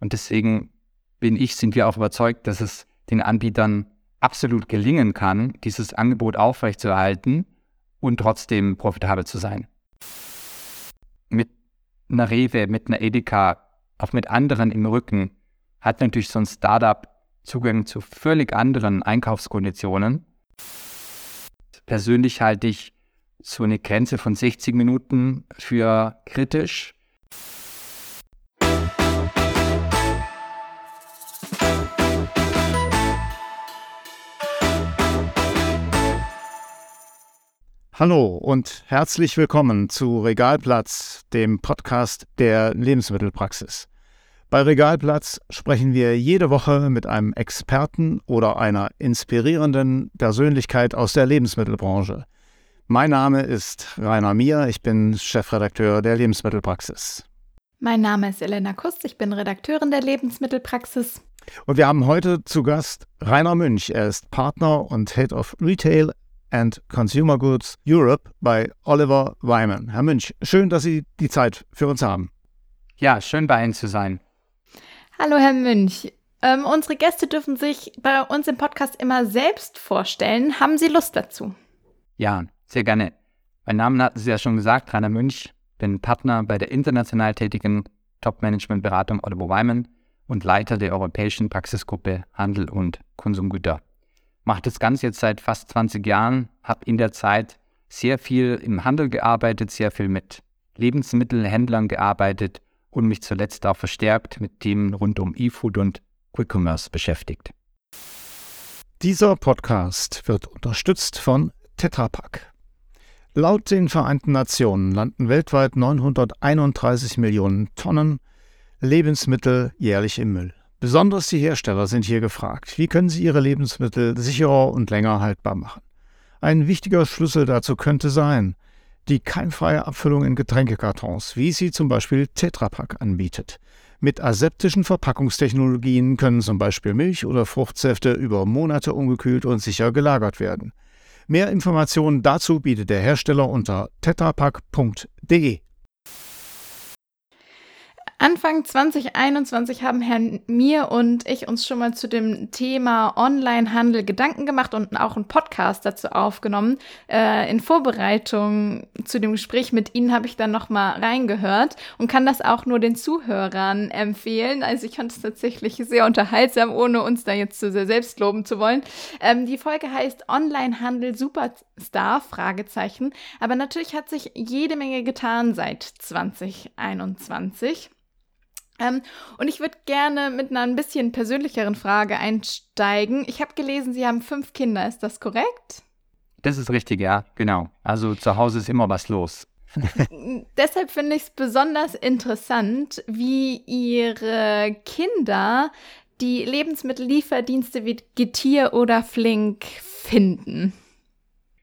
Und deswegen bin ich, sind wir auch überzeugt, dass es den Anbietern absolut gelingen kann, dieses Angebot aufrechtzuerhalten und trotzdem profitabel zu sein. Mit einer Rewe, mit einer Edeka, auch mit anderen im Rücken, hat natürlich so ein Startup Zugang zu völlig anderen Einkaufskonditionen. Persönlich halte ich so eine Grenze von 60 Minuten für kritisch. Hallo und herzlich willkommen zu Regalplatz, dem Podcast der Lebensmittelpraxis. Bei Regalplatz sprechen wir jede Woche mit einem Experten oder einer inspirierenden Persönlichkeit aus der Lebensmittelbranche. Mein Name ist Rainer Mier, ich bin Chefredakteur der Lebensmittelpraxis. Mein Name ist Elena Kust, ich bin Redakteurin der Lebensmittelpraxis. Und wir haben heute zu Gast Rainer Münch. Er ist Partner und Head of Retail and Consumer Goods Europe bei Oliver Wyman. Herr Münch, schön, dass Sie die Zeit für uns haben. Ja, schön bei Ihnen zu sein. Hallo, Herr Münch. Ähm, unsere Gäste dürfen sich bei uns im Podcast immer selbst vorstellen. Haben Sie Lust dazu? Ja, sehr gerne. Mein Name hatten Sie ja schon gesagt, Rainer Münch. Bin Partner bei der international tätigen Top-Management-Beratung Oliver Wyman und Leiter der europäischen Praxisgruppe Handel und Konsumgüter mache das Ganze jetzt seit fast 20 Jahren, habe in der Zeit sehr viel im Handel gearbeitet, sehr viel mit Lebensmittelhändlern gearbeitet und mich zuletzt auch verstärkt mit Themen rund um E-Food und Quick Commerce beschäftigt. Dieser Podcast wird unterstützt von Tetra Pak. Laut den Vereinten Nationen landen weltweit 931 Millionen Tonnen Lebensmittel jährlich im Müll. Besonders die Hersteller sind hier gefragt. Wie können sie ihre Lebensmittel sicherer und länger haltbar machen? Ein wichtiger Schlüssel dazu könnte sein, die keimfreie Abfüllung in Getränkekartons, wie sie zum Beispiel Tetra Pak anbietet. Mit aseptischen Verpackungstechnologien können zum Beispiel Milch oder Fruchtsäfte über Monate ungekühlt und sicher gelagert werden. Mehr Informationen dazu bietet der Hersteller unter tetrapack.de. Anfang 2021 haben Herrn Mir und ich uns schon mal zu dem Thema Onlinehandel Gedanken gemacht und auch einen Podcast dazu aufgenommen. Äh, in Vorbereitung zu dem Gespräch mit Ihnen habe ich dann noch mal reingehört und kann das auch nur den Zuhörern empfehlen. Also ich fand es tatsächlich sehr unterhaltsam, ohne uns da jetzt zu sehr selbst loben zu wollen. Ähm, die Folge heißt Onlinehandel Superstar? Fragezeichen. Aber natürlich hat sich jede Menge getan seit 2021. Ähm, und ich würde gerne mit einer ein bisschen persönlicheren Frage einsteigen. Ich habe gelesen, Sie haben fünf Kinder. Ist das korrekt? Das ist richtig, ja, genau. Also zu Hause ist immer was los. Deshalb finde ich es besonders interessant, wie Ihre Kinder die Lebensmittellieferdienste wie Getier oder Flink finden.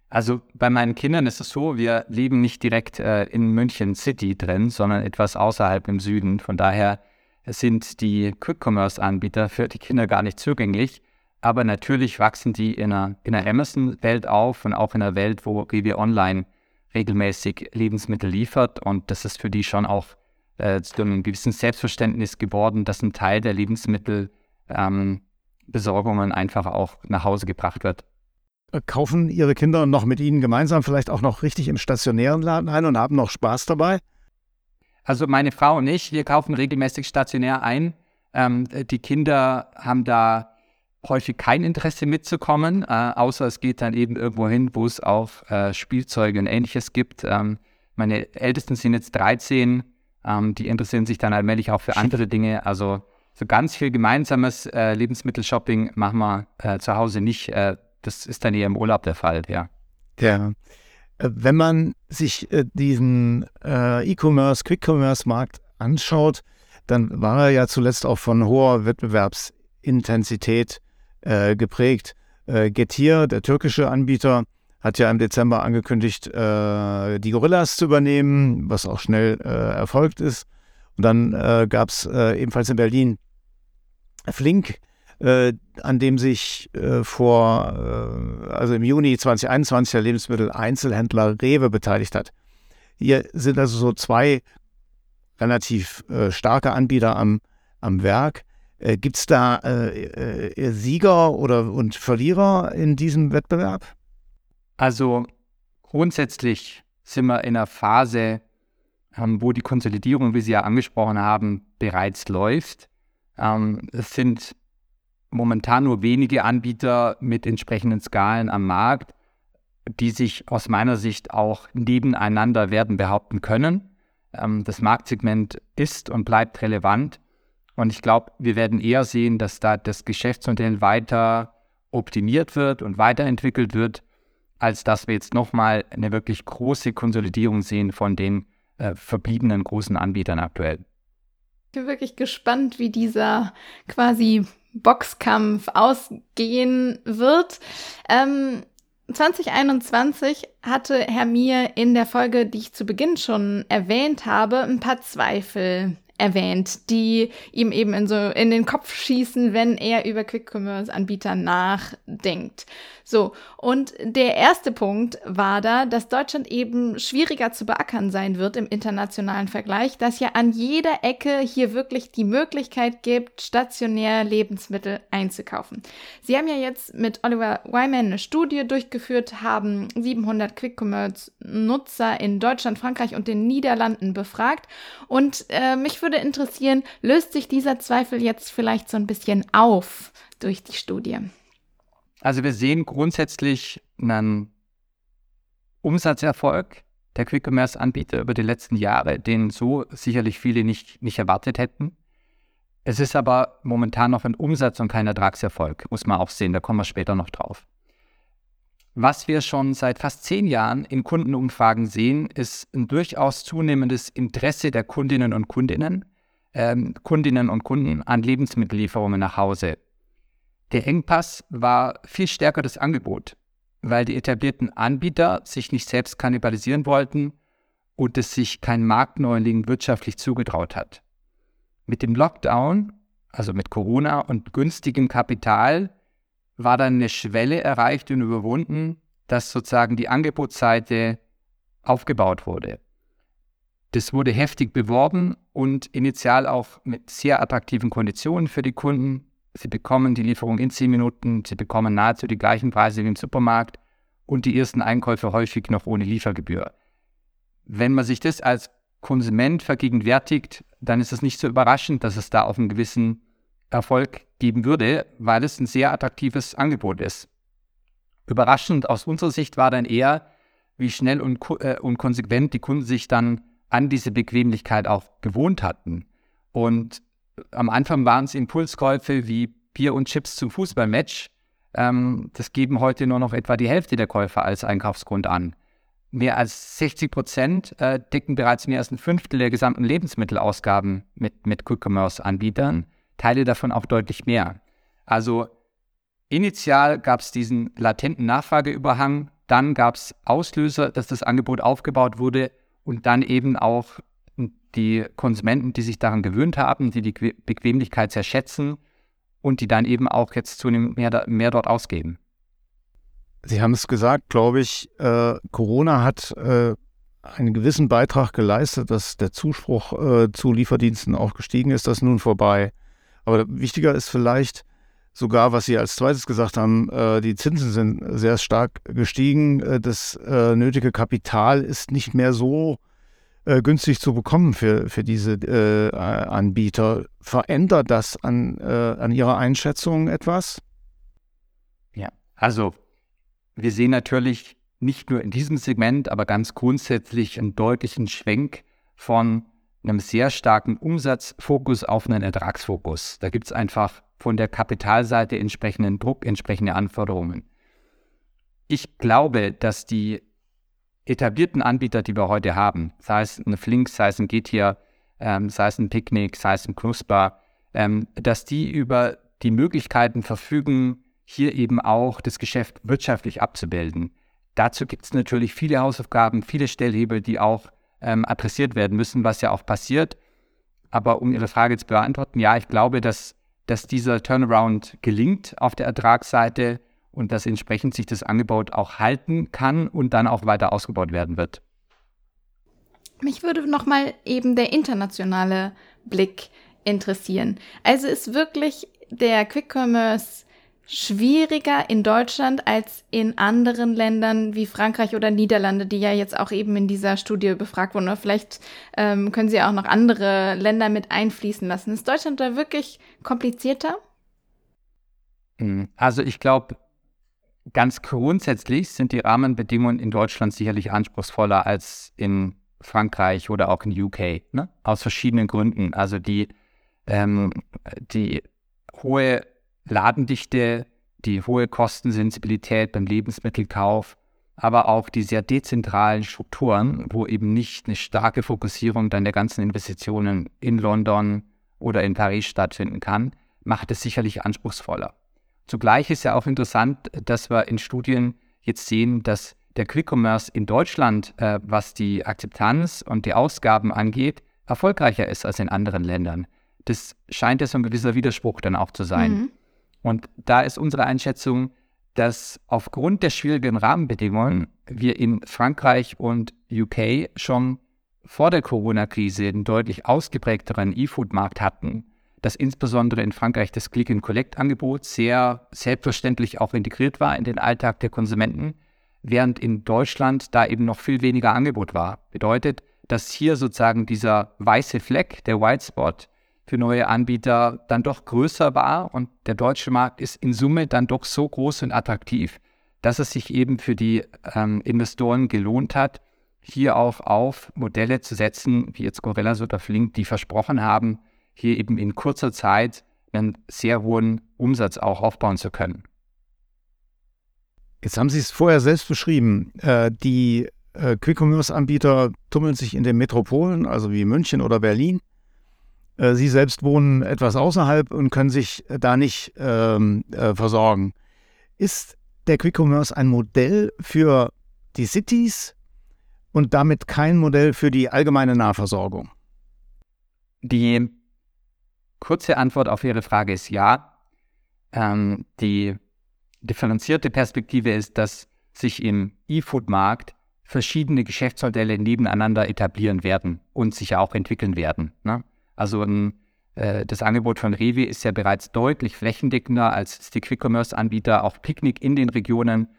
Also bei meinen Kindern ist es so, wir leben nicht direkt äh, in München City drin, sondern etwas außerhalb im Süden. Von daher sind die Quick-Commerce-Anbieter für die Kinder gar nicht zugänglich. Aber natürlich wachsen die in einer, in einer Amazon-Welt auf und auch in einer Welt, wo Rewe Online regelmäßig Lebensmittel liefert. Und das ist für die schon auch äh, zu einem gewissen Selbstverständnis geworden, dass ein Teil der Lebensmittelbesorgungen ähm, einfach auch nach Hause gebracht wird. Äh, kaufen Ihre Kinder noch mit Ihnen gemeinsam vielleicht auch noch richtig im stationären Laden ein und haben noch Spaß dabei? Also meine Frau und ich, wir kaufen regelmäßig stationär ein. Ähm, die Kinder haben da häufig kein Interesse mitzukommen, äh, außer es geht dann eben irgendwo hin, wo es auch äh, Spielzeuge und ähnliches gibt. Ähm, meine Ältesten sind jetzt 13, ähm, die interessieren sich dann allmählich auch für andere Dinge. Also so ganz viel gemeinsames äh, Lebensmittelshopping machen wir äh, zu Hause nicht. Das ist dann eher im Urlaub der Fall, ja. Ja. Äh, wenn man sich äh, diesen äh, E-Commerce, Quick-Commerce-Markt anschaut, dann war er ja zuletzt auch von hoher Wettbewerbsintensität geprägt. Getir, der türkische Anbieter, hat ja im Dezember angekündigt, die Gorillas zu übernehmen, was auch schnell erfolgt ist. Und dann gab es ebenfalls in Berlin Flink, äh, an dem sich äh, vor, äh, also im Juni 2021 der Lebensmitteleinzelhändler Rewe beteiligt hat. Hier sind also so zwei relativ äh, starke Anbieter am am Werk. Äh, Gibt es da äh, Sieger oder und Verlierer in diesem Wettbewerb? Also grundsätzlich sind wir in einer Phase, ähm, wo die Konsolidierung, wie Sie ja angesprochen haben, bereits läuft. Ähm, es sind momentan nur wenige Anbieter mit entsprechenden Skalen am Markt, die sich aus meiner Sicht auch nebeneinander werden behaupten können. Ähm, das Marktsegment ist und bleibt relevant. Und ich glaube, wir werden eher sehen, dass da das Geschäftsmodell weiter optimiert wird und weiterentwickelt wird, als dass wir jetzt nochmal eine wirklich große Konsolidierung sehen von den äh, verbliebenen großen Anbietern aktuell. Ich bin wirklich gespannt, wie dieser quasi Boxkampf ausgehen wird. Ähm, 2021 hatte Herr Mir in der Folge, die ich zu Beginn schon erwähnt habe, ein paar Zweifel erwähnt, die ihm eben in so in den Kopf schießen, wenn er über Quick Commerce Anbieter nachdenkt. So, und der erste Punkt war da, dass Deutschland eben schwieriger zu beackern sein wird im internationalen Vergleich, dass ja an jeder Ecke hier wirklich die Möglichkeit gibt, stationär Lebensmittel einzukaufen. Sie haben ja jetzt mit Oliver Wyman eine Studie durchgeführt, haben 700 Quick Commerce Nutzer in Deutschland, Frankreich und den Niederlanden befragt und äh, mich würde interessieren, löst sich dieser Zweifel jetzt vielleicht so ein bisschen auf durch die Studie? Also wir sehen grundsätzlich einen Umsatzerfolg der Quick-Commerce-Anbieter über die letzten Jahre, den so sicherlich viele nicht, nicht erwartet hätten. Es ist aber momentan noch ein Umsatz- und kein Ertragserfolg, muss man auch sehen, da kommen wir später noch drauf. Was wir schon seit fast zehn Jahren in Kundenumfragen sehen, ist ein durchaus zunehmendes Interesse der Kundinnen und Kundinnen, ähm, Kundinnen und Kunden an Lebensmittellieferungen nach Hause. Der Engpass war viel stärker das Angebot, weil die etablierten Anbieter sich nicht selbst kannibalisieren wollten und es sich kein Marktneuling wirtschaftlich zugetraut hat. Mit dem Lockdown, also mit Corona und günstigem Kapital, war dann eine Schwelle erreicht und überwunden, dass sozusagen die Angebotsseite aufgebaut wurde. Das wurde heftig beworben und initial auch mit sehr attraktiven Konditionen für die Kunden Sie bekommen die Lieferung in 10 Minuten, Sie bekommen nahezu die gleichen Preise wie im Supermarkt und die ersten Einkäufe häufig noch ohne Liefergebühr. Wenn man sich das als Konsument vergegenwärtigt, dann ist es nicht so überraschend, dass es da auf einen gewissen Erfolg geben würde, weil es ein sehr attraktives Angebot ist. Überraschend aus unserer Sicht war dann eher, wie schnell und, äh, und konsequent die Kunden sich dann an diese Bequemlichkeit auch gewohnt hatten. Und am Anfang waren es Impulskäufe wie Bier und Chips zum Fußballmatch. Ähm, das geben heute nur noch etwa die Hälfte der Käufer als Einkaufsgrund an. Mehr als 60 Prozent äh, decken bereits mehr als ein Fünftel der gesamten Lebensmittelausgaben mit, mit Quick-Commerce-Anbietern, Teile davon auch deutlich mehr. Also initial gab es diesen latenten Nachfrageüberhang, dann gab es Auslöser, dass das Angebot aufgebaut wurde und dann eben auch die Konsumenten, die sich daran gewöhnt haben, die die Bequemlichkeit sehr schätzen und die dann eben auch jetzt zunehmend mehr, mehr dort ausgeben. Sie haben es gesagt, glaube ich, äh, Corona hat äh, einen gewissen Beitrag geleistet, dass der Zuspruch äh, zu Lieferdiensten auch gestiegen ist. Das ist nun vorbei. Aber wichtiger ist vielleicht sogar, was Sie als zweites gesagt haben, äh, die Zinsen sind sehr stark gestiegen. Äh, das äh, nötige Kapital ist nicht mehr so äh, günstig zu bekommen für, für diese äh, Anbieter. Verändert das an, äh, an Ihrer Einschätzung etwas? Ja, also wir sehen natürlich nicht nur in diesem Segment, aber ganz grundsätzlich einen deutlichen Schwenk von einem sehr starken Umsatzfokus auf einen Ertragsfokus. Da gibt es einfach von der Kapitalseite entsprechenden Druck, entsprechende Anforderungen. Ich glaube, dass die etablierten Anbieter, die wir heute haben, sei es ein Flink, sei es ein Getir, ähm, sei es ein Picknick, sei es ein Knusper, ähm, dass die über die Möglichkeiten verfügen, hier eben auch das Geschäft wirtschaftlich abzubilden. Dazu gibt es natürlich viele Hausaufgaben, viele Stellhebel, die auch ähm, adressiert werden müssen, was ja auch passiert. Aber um Ihre Frage zu beantworten, ja, ich glaube, dass, dass dieser Turnaround gelingt auf der Ertragsseite und dass entsprechend sich das Angebot auch halten kann und dann auch weiter ausgebaut werden wird. Mich würde nochmal eben der internationale Blick interessieren. Also ist wirklich der Quick Commerce schwieriger in Deutschland als in anderen Ländern wie Frankreich oder Niederlande, die ja jetzt auch eben in dieser Studie befragt wurden. Oder vielleicht ähm, können Sie auch noch andere Länder mit einfließen lassen. Ist Deutschland da wirklich komplizierter? Hm, also ich glaube, ganz grundsätzlich sind die Rahmenbedingungen in Deutschland sicherlich anspruchsvoller als in Frankreich oder auch in UK, ne? aus verschiedenen Gründen. Also die, ähm, die hohe Ladendichte, die hohe Kostensensibilität beim Lebensmittelkauf, aber auch die sehr dezentralen Strukturen, wo eben nicht eine starke Fokussierung dann der ganzen Investitionen in London oder in Paris stattfinden kann, macht es sicherlich anspruchsvoller. Zugleich ist ja auch interessant, dass wir in Studien jetzt sehen, dass der Quick Commerce in Deutschland, äh, was die Akzeptanz und die Ausgaben angeht, erfolgreicher ist als in anderen Ländern. Das scheint ja so ein gewisser Widerspruch dann auch zu sein. Mhm. Und da ist unsere Einschätzung, dass aufgrund der schwierigen Rahmenbedingungen wir in Frankreich und UK schon vor der Corona-Krise einen deutlich ausgeprägteren E-Food-Markt hatten, dass insbesondere in Frankreich das Click-and-Collect-Angebot sehr selbstverständlich auch integriert war in den Alltag der Konsumenten, während in Deutschland da eben noch viel weniger Angebot war. Bedeutet, dass hier sozusagen dieser weiße Fleck, der White Spot, für neue Anbieter dann doch größer war und der deutsche Markt ist in Summe dann doch so groß und attraktiv, dass es sich eben für die ähm, Investoren gelohnt hat, hier auch auf Modelle zu setzen, wie jetzt Gorilla oder Flink, die versprochen haben, hier eben in kurzer Zeit einen sehr hohen Umsatz auch aufbauen zu können. Jetzt haben Sie es vorher selbst beschrieben. Äh, die äh, Quick-Commerce-Anbieter tummeln sich in den Metropolen, also wie München oder Berlin. Äh, Sie selbst wohnen etwas außerhalb und können sich da nicht ähm, äh, versorgen. Ist der Quick Commerce ein Modell für die Cities und damit kein Modell für die allgemeine Nahversorgung? Die kurze Antwort auf Ihre Frage ist ja. Ähm, die differenzierte Perspektive ist, dass sich im E-Food-Markt verschiedene Geschäftsmodelle nebeneinander etablieren werden und sich auch entwickeln werden. Ne? Also ein, äh, das Angebot von Rewe ist ja bereits deutlich flächendeckender als die Quick-Commerce-Anbieter. Auch Picknick in den Regionen,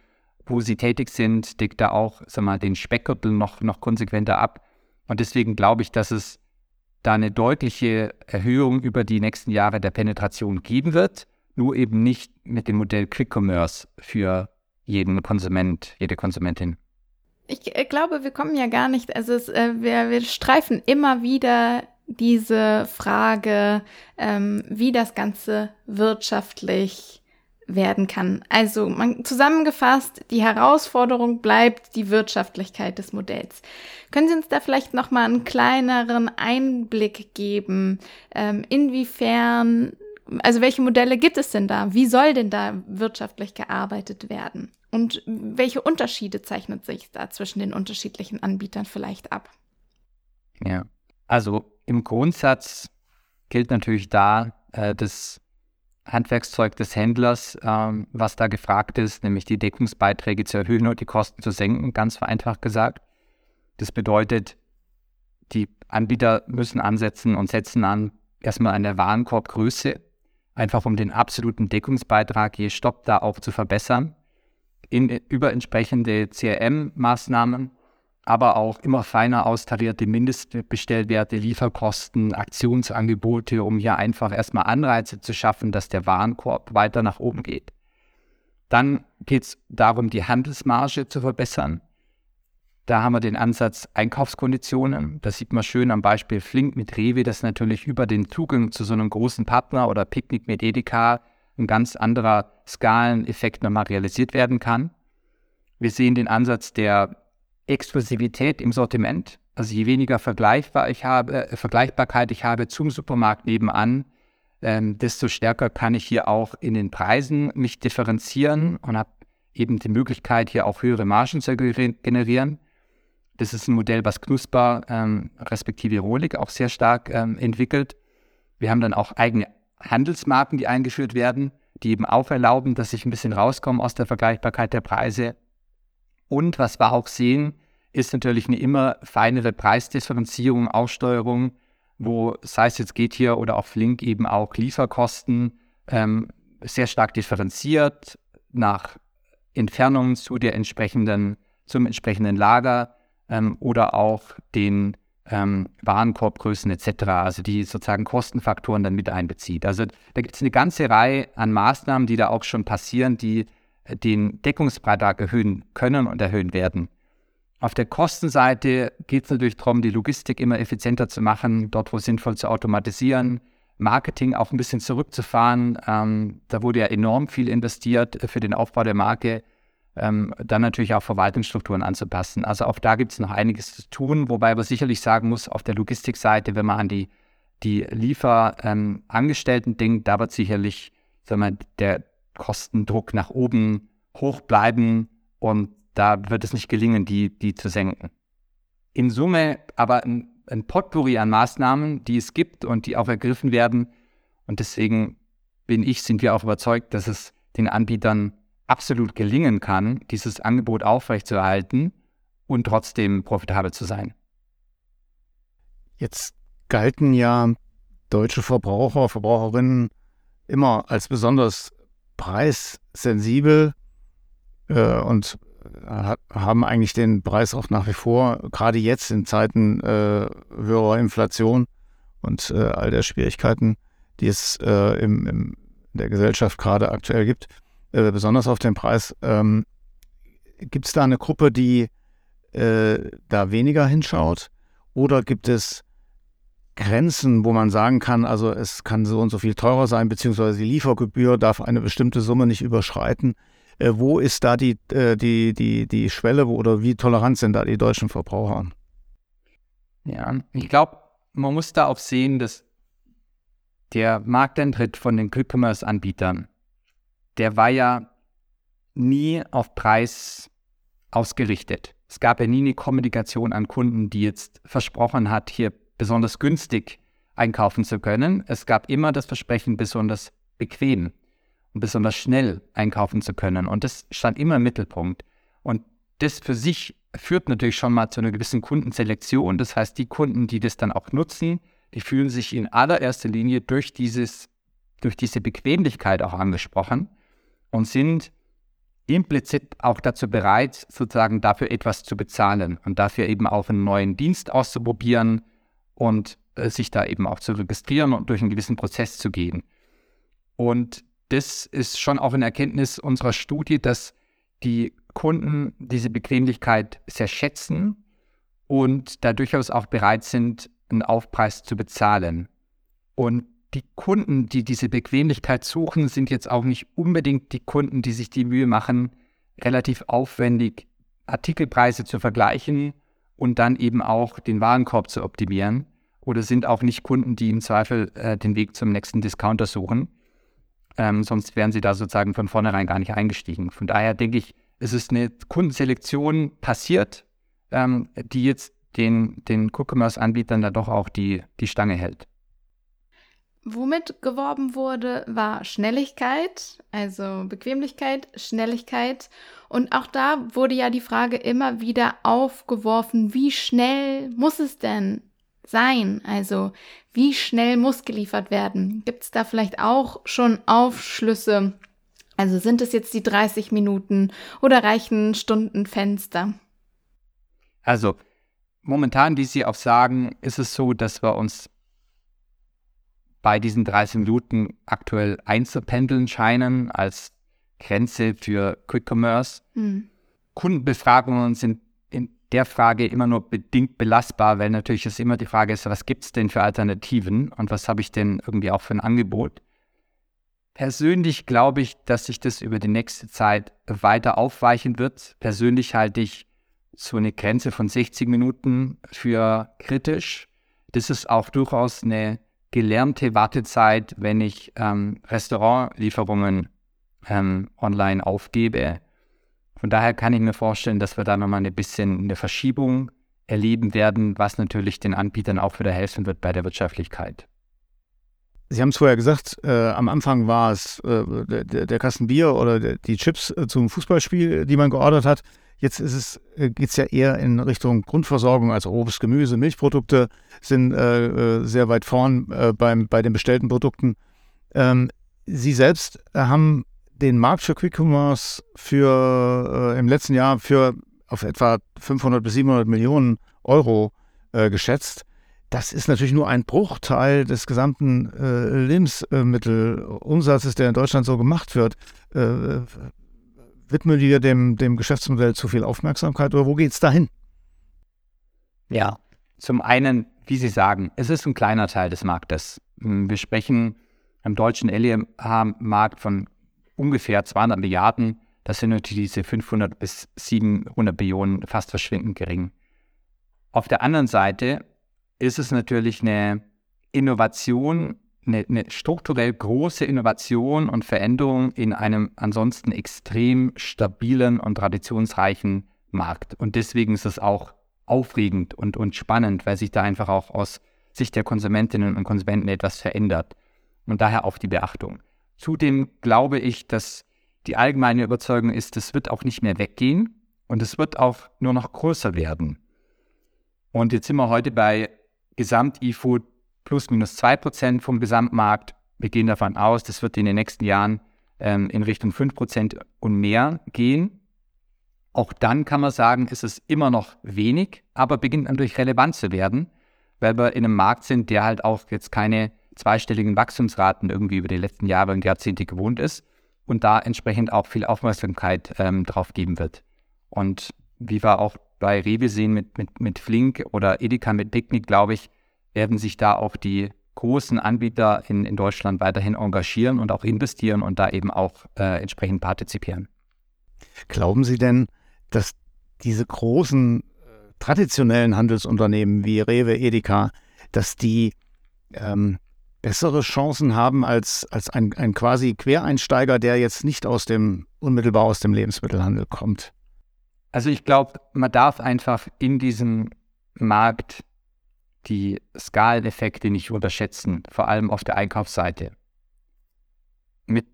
wo sie tätig sind, deckt da auch sag mal, den Speckgürtel noch, noch konsequenter ab. Und deswegen glaube ich, dass es da eine deutliche Erhöhung über die nächsten Jahre der Penetration geben wird, nur eben nicht mit dem Modell Quick Commerce für jeden Konsument, jede Konsumentin. Ich äh, glaube, wir kommen ja gar nicht, also es, äh, wir, wir streifen immer wieder diese Frage, ähm, wie das Ganze wirtschaftlich werden kann. Also man, zusammengefasst, die Herausforderung bleibt die Wirtschaftlichkeit des Modells. Können Sie uns da vielleicht noch mal einen kleineren Einblick geben, ähm, inwiefern, also welche Modelle gibt es denn da? Wie soll denn da wirtschaftlich gearbeitet werden? Und welche Unterschiede zeichnet sich da zwischen den unterschiedlichen Anbietern vielleicht ab? Ja, also im Grundsatz gilt natürlich da äh, das Handwerkszeug des Händlers, ähm, was da gefragt ist, nämlich die Deckungsbeiträge zu erhöhen und die Kosten zu senken, ganz vereinfacht gesagt. Das bedeutet, die Anbieter müssen ansetzen und setzen an erstmal an der Warenkorbgröße, einfach um den absoluten Deckungsbeitrag je Stopp da auch zu verbessern, in, über entsprechende CRM-Maßnahmen aber auch immer feiner austarierte Mindestbestellwerte, Lieferkosten, Aktionsangebote, um hier einfach erstmal Anreize zu schaffen, dass der Warenkorb weiter nach oben geht. Dann geht es darum, die Handelsmarge zu verbessern. Da haben wir den Ansatz Einkaufskonditionen. Das sieht man schön am Beispiel Flink mit Rewe, dass natürlich über den Zugang zu so einem großen Partner oder Picknick mit Edeka ein ganz anderer Skaleneffekt nochmal realisiert werden kann. Wir sehen den Ansatz der Exklusivität im Sortiment. Also je weniger vergleichbar ich habe, äh, Vergleichbarkeit ich habe zum Supermarkt nebenan, ähm, desto stärker kann ich hier auch in den Preisen mich differenzieren und habe eben die Möglichkeit, hier auch höhere Margen zu generieren. Das ist ein Modell, was Knusper ähm, respektive Rohlig auch sehr stark ähm, entwickelt. Wir haben dann auch eigene Handelsmarken, die eingeführt werden, die eben auch erlauben, dass ich ein bisschen rauskomme aus der Vergleichbarkeit der Preise und was wir auch sehen, ist natürlich eine immer feinere Preisdifferenzierung, Aussteuerung, wo, sei es jetzt geht hier oder auf Flink eben auch Lieferkosten ähm, sehr stark differenziert nach Entfernung zu der entsprechenden, zum entsprechenden Lager ähm, oder auch den ähm, Warenkorbgrößen etc., also die sozusagen Kostenfaktoren dann mit einbezieht. Also da gibt es eine ganze Reihe an Maßnahmen, die da auch schon passieren, die den Deckungsbeitrag erhöhen können und erhöhen werden. Auf der Kostenseite geht es natürlich darum, die Logistik immer effizienter zu machen, dort wo sinnvoll zu automatisieren, Marketing auch ein bisschen zurückzufahren. Ähm, da wurde ja enorm viel investiert für den Aufbau der Marke. Ähm, dann natürlich auch Verwaltungsstrukturen anzupassen. Also auch da gibt es noch einiges zu tun, wobei man sicherlich sagen muss, auf der Logistikseite, wenn man an die, die Lieferangestellten ähm, denkt, da wird sicherlich sagen wir, der Kostendruck nach oben hoch bleiben und da wird es nicht gelingen, die, die zu senken. In Summe aber ein, ein Potpourri an Maßnahmen, die es gibt und die auch ergriffen werden. Und deswegen bin ich, sind wir auch überzeugt, dass es den Anbietern absolut gelingen kann, dieses Angebot aufrechtzuerhalten und trotzdem profitabel zu sein. Jetzt galten ja deutsche Verbraucher, Verbraucherinnen immer als besonders preissensibel äh, und haben eigentlich den Preis auch nach wie vor, gerade jetzt in Zeiten äh, höherer Inflation und äh, all der Schwierigkeiten, die es äh, im, im, in der Gesellschaft gerade aktuell gibt, äh, besonders auf den Preis. Ähm, gibt es da eine Gruppe, die äh, da weniger hinschaut? Oder gibt es Grenzen, wo man sagen kann, also es kann so und so viel teurer sein, beziehungsweise die Liefergebühr darf eine bestimmte Summe nicht überschreiten? Äh, wo ist da die, äh, die, die, die Schwelle oder wie tolerant sind da die deutschen Verbraucher? Ja, ich glaube, man muss da auch sehen, dass der Markteintritt von den Quick-Commerce-Anbietern, der war ja nie auf Preis ausgerichtet. Es gab ja nie eine Kommunikation an Kunden, die jetzt versprochen hat, hier besonders günstig einkaufen zu können. Es gab immer das Versprechen, besonders bequem und besonders schnell einkaufen zu können. Und das stand immer im Mittelpunkt. Und das für sich führt natürlich schon mal zu einer gewissen Kundenselektion. Das heißt, die Kunden, die das dann auch nutzen, die fühlen sich in allererster Linie durch, dieses, durch diese Bequemlichkeit auch angesprochen und sind implizit auch dazu bereit, sozusagen dafür etwas zu bezahlen und dafür eben auch einen neuen Dienst auszuprobieren und äh, sich da eben auch zu registrieren und durch einen gewissen Prozess zu gehen. Und das ist schon auch eine Erkenntnis unserer Studie, dass die Kunden diese Bequemlichkeit sehr schätzen und da durchaus auch bereit sind, einen Aufpreis zu bezahlen. Und die Kunden, die diese Bequemlichkeit suchen, sind jetzt auch nicht unbedingt die Kunden, die sich die Mühe machen, relativ aufwendig Artikelpreise zu vergleichen und dann eben auch den Warenkorb zu optimieren. Oder sind auch nicht Kunden, die im Zweifel äh, den Weg zum nächsten Discounter suchen, ähm, sonst wären sie da sozusagen von vornherein gar nicht eingestiegen. Von daher denke ich, es ist eine Kundenselektion passiert, ähm, die jetzt den, den Q-Commerce-Anbietern da doch auch die, die Stange hält. Womit geworben wurde, war Schnelligkeit, also Bequemlichkeit, Schnelligkeit. Und auch da wurde ja die Frage immer wieder aufgeworfen, wie schnell muss es denn sein? Also wie schnell muss geliefert werden? Gibt es da vielleicht auch schon Aufschlüsse? Also sind es jetzt die 30 Minuten oder reichen Stundenfenster? Also momentan, wie Sie auch sagen, ist es so, dass wir uns bei diesen 30 Minuten aktuell einzupendeln scheinen als Grenze für Quick Commerce. Hm. Kundenbefragungen sind der Frage immer nur bedingt belastbar, weil natürlich es immer die Frage ist, was gibt es denn für Alternativen und was habe ich denn irgendwie auch für ein Angebot. Persönlich glaube ich, dass sich das über die nächste Zeit weiter aufweichen wird. Persönlich halte ich so eine Grenze von 60 Minuten für kritisch. Das ist auch durchaus eine gelernte Wartezeit, wenn ich ähm, Restaurantlieferungen ähm, online aufgebe. Von daher kann ich mir vorstellen, dass wir da nochmal ein bisschen eine Verschiebung erleben werden, was natürlich den Anbietern auch wieder helfen wird bei der Wirtschaftlichkeit. Sie haben es vorher gesagt, äh, am Anfang war es äh, der, der, Kasten Bier oder der, die Chips äh, zum Fußballspiel, die man geordert hat. Jetzt ist es, äh, geht es ja eher in Richtung Grundversorgung, also Obst, Gemüse, Milchprodukte sind äh, äh, sehr weit vorn beim, bei den bestellten Produkten. Ähm, Sie selbst haben den Markt für Quick Commerce für äh, im letzten Jahr für auf etwa 500 bis 700 Millionen Euro äh, geschätzt. Das ist natürlich nur ein Bruchteil des gesamten äh, Lebensmittelumsatzes, der in Deutschland so gemacht wird. Äh, widmen wir dem, dem Geschäftsmodell zu viel Aufmerksamkeit oder wo geht es dahin? Ja, zum einen, wie Sie sagen, es ist ein kleiner Teil des Marktes. Wir sprechen im deutschen LEH-Markt von ungefähr 200 Milliarden. Das sind natürlich diese 500 bis 700 Billionen fast verschwindend gering. Auf der anderen Seite ist es natürlich eine Innovation, eine, eine, strukturell große Innovation und Veränderung in einem ansonsten extrem stabilen und traditionsreichen Markt. Und deswegen ist es auch aufregend und, und spannend, weil sich da einfach auch aus Sicht der Konsumentinnen und Konsumenten etwas verändert. Und daher auf die Beachtung. Zudem glaube ich, dass die allgemeine Überzeugung ist, es wird auch nicht mehr weggehen und es wird auch nur noch größer werden. Und jetzt sind wir heute bei Gesamt-E-Food plus minus 2% vom Gesamtmarkt. Wir gehen davon aus, das wird in den nächsten Jahren ähm, in Richtung 5% und mehr gehen. Auch dann kann man sagen, ist es immer noch wenig, aber beginnt natürlich relevant zu werden, weil wir in einem Markt sind, der halt auch jetzt keine zweistelligen Wachstumsraten irgendwie über die letzten Jahre und Jahrzehnte gewohnt ist und da entsprechend auch viel Aufmerksamkeit ähm, drauf geben wird. Und wie wir auch bei Rewe sehen mit, mit, mit Flink oder Edeka mit Picknick, glaube ich, werden sich da auch die großen Anbieter in, in Deutschland weiterhin engagieren und auch investieren und da eben auch äh, entsprechend partizipieren. Glauben Sie denn, dass diese großen äh, traditionellen Handelsunternehmen wie Rewe, Edeka, dass die ähm, bessere Chancen haben als, als ein, ein quasi Quereinsteiger, der jetzt nicht aus dem, unmittelbar aus dem Lebensmittelhandel kommt? Also ich glaube, man darf einfach in diesem Markt die Skaleneffekte nicht unterschätzen, vor allem auf der Einkaufsseite. Mit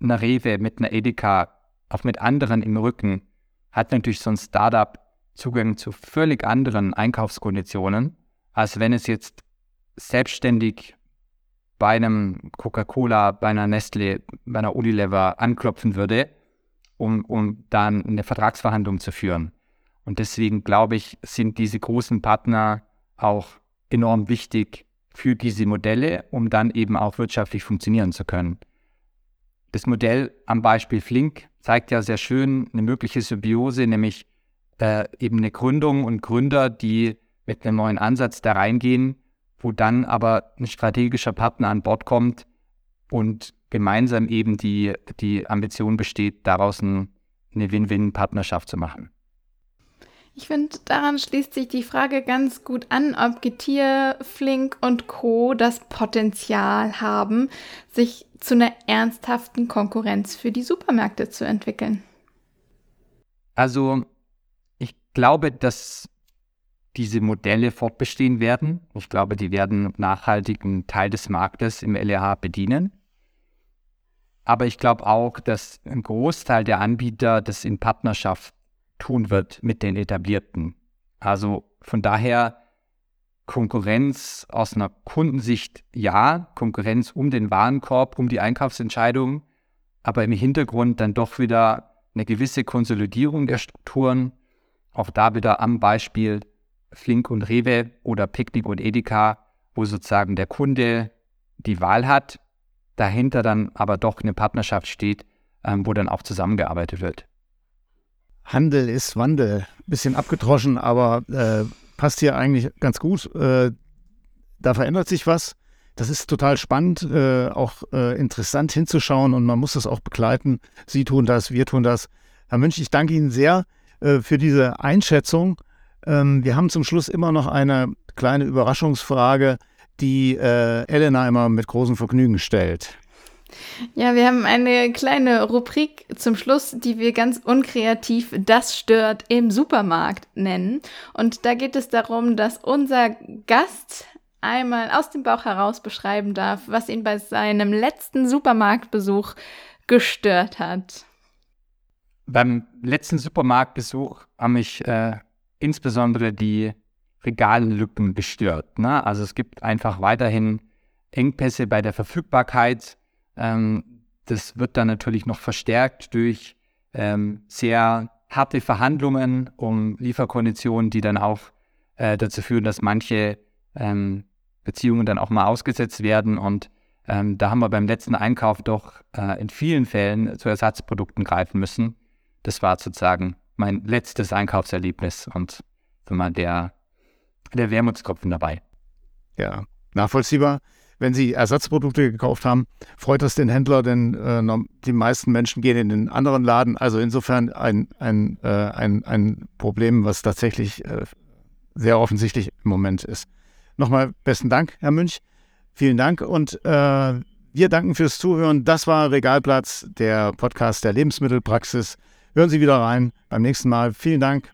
einer Rewe, mit einer Edeka, auch mit anderen im Rücken, hat natürlich so ein Startup Zugang zu völlig anderen Einkaufskonditionen, als wenn es jetzt selbstständig bei einem Coca-Cola, bei einer Nestle, bei einer Unilever anklopfen würde, um, um dann eine Vertragsverhandlung zu führen. Und deswegen glaube ich, sind diese großen Partner auch enorm wichtig für diese Modelle, um dann eben auch wirtschaftlich funktionieren zu können. Das Modell am Beispiel Flink zeigt ja sehr schön eine mögliche Symbiose, nämlich äh, eben eine Gründung und Gründer, die mit einem neuen Ansatz da reingehen wo dann aber ein strategischer Partner an Bord kommt und gemeinsam eben die, die Ambition besteht, daraus ein, eine Win-Win-Partnerschaft zu machen. Ich finde, daran schließt sich die Frage ganz gut an, ob Getier, Flink und Co. das Potenzial haben, sich zu einer ernsthaften Konkurrenz für die Supermärkte zu entwickeln. Also, ich glaube, dass diese Modelle fortbestehen werden. Ich glaube, die werden nachhaltigen Teil des Marktes im LEH bedienen. Aber ich glaube auch, dass ein Großteil der Anbieter das in Partnerschaft tun wird mit den etablierten. Also von daher Konkurrenz aus einer Kundensicht ja, Konkurrenz um den Warenkorb, um die Einkaufsentscheidung, aber im Hintergrund dann doch wieder eine gewisse Konsolidierung der Strukturen. Auch da wieder am Beispiel Flink und Rewe oder Picknick und Edeka, wo sozusagen der Kunde die Wahl hat, dahinter dann aber doch eine Partnerschaft steht, ähm, wo dann auch zusammengearbeitet wird. Handel ist Wandel. Bisschen abgedroschen, aber äh, passt hier eigentlich ganz gut. Äh, da verändert sich was. Das ist total spannend, äh, auch äh, interessant hinzuschauen und man muss das auch begleiten. Sie tun das, wir tun das. Herr Münch, ich danke Ihnen sehr äh, für diese Einschätzung ähm, wir haben zum Schluss immer noch eine kleine Überraschungsfrage, die äh, Elena immer mit großem Vergnügen stellt. Ja, wir haben eine kleine Rubrik zum Schluss, die wir ganz unkreativ Das stört im Supermarkt nennen. Und da geht es darum, dass unser Gast einmal aus dem Bauch heraus beschreiben darf, was ihn bei seinem letzten Supermarktbesuch gestört hat. beim letzten Supermarktbesuch haben mich äh, insbesondere die Regallücken gestört. Ne? Also es gibt einfach weiterhin Engpässe bei der Verfügbarkeit. Ähm, das wird dann natürlich noch verstärkt durch ähm, sehr harte Verhandlungen um Lieferkonditionen, die dann auch äh, dazu führen, dass manche ähm, Beziehungen dann auch mal ausgesetzt werden. Und ähm, da haben wir beim letzten Einkauf doch äh, in vielen Fällen zu Ersatzprodukten greifen müssen. Das war sozusagen mein letztes Einkaufserlebnis und mal der, der Wermutstropfen dabei. Ja, nachvollziehbar. Wenn Sie Ersatzprodukte gekauft haben, freut das den Händler, denn äh, die meisten Menschen gehen in den anderen Laden. Also insofern ein, ein, äh, ein, ein Problem, was tatsächlich äh, sehr offensichtlich im Moment ist. Nochmal besten Dank, Herr Münch. Vielen Dank und äh, wir danken fürs Zuhören. Das war Regalplatz, der Podcast der Lebensmittelpraxis. Hören Sie wieder rein beim nächsten Mal. Vielen Dank.